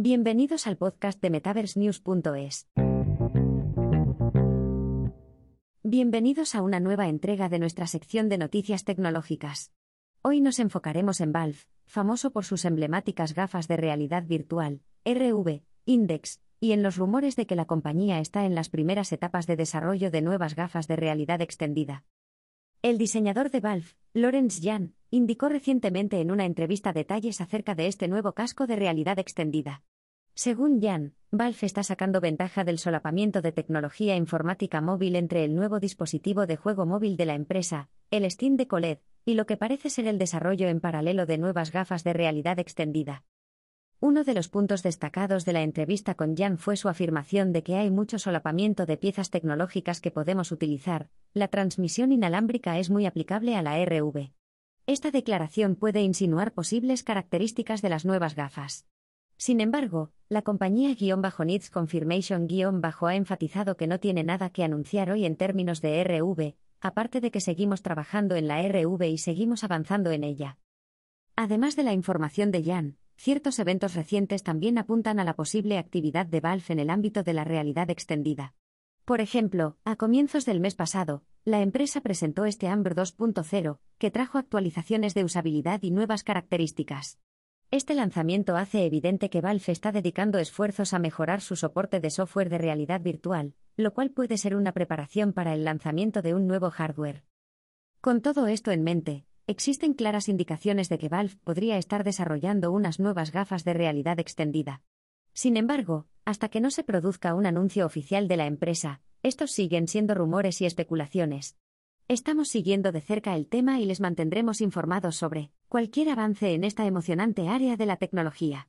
Bienvenidos al podcast de MetaverseNews.es. Bienvenidos a una nueva entrega de nuestra sección de noticias tecnológicas. Hoy nos enfocaremos en Valve, famoso por sus emblemáticas gafas de realidad virtual, RV, Index, y en los rumores de que la compañía está en las primeras etapas de desarrollo de nuevas gafas de realidad extendida. El diseñador de Valve, Lawrence Yan, indicó recientemente en una entrevista detalles acerca de este nuevo casco de realidad extendida. Según Yan, Valve está sacando ventaja del solapamiento de tecnología informática móvil entre el nuevo dispositivo de juego móvil de la empresa, el Steam de Colette, y lo que parece ser el desarrollo en paralelo de nuevas gafas de realidad extendida. Uno de los puntos destacados de la entrevista con Jan fue su afirmación de que hay mucho solapamiento de piezas tecnológicas que podemos utilizar, la transmisión inalámbrica es muy aplicable a la RV. Esta declaración puede insinuar posibles características de las nuevas gafas. Sin embargo, la compañía-Needs Confirmation-Bajo ha enfatizado que no tiene nada que anunciar hoy en términos de RV, aparte de que seguimos trabajando en la RV y seguimos avanzando en ella. Además de la información de Jan, ciertos eventos recientes también apuntan a la posible actividad de Valve en el ámbito de la realidad extendida. Por ejemplo, a comienzos del mes pasado, la empresa presentó este Amber 2.0, que trajo actualizaciones de usabilidad y nuevas características. Este lanzamiento hace evidente que Valve está dedicando esfuerzos a mejorar su soporte de software de realidad virtual, lo cual puede ser una preparación para el lanzamiento de un nuevo hardware. Con todo esto en mente, existen claras indicaciones de que Valve podría estar desarrollando unas nuevas gafas de realidad extendida. Sin embargo, hasta que no se produzca un anuncio oficial de la empresa, estos siguen siendo rumores y especulaciones. Estamos siguiendo de cerca el tema y les mantendremos informados sobre cualquier avance en esta emocionante área de la tecnología.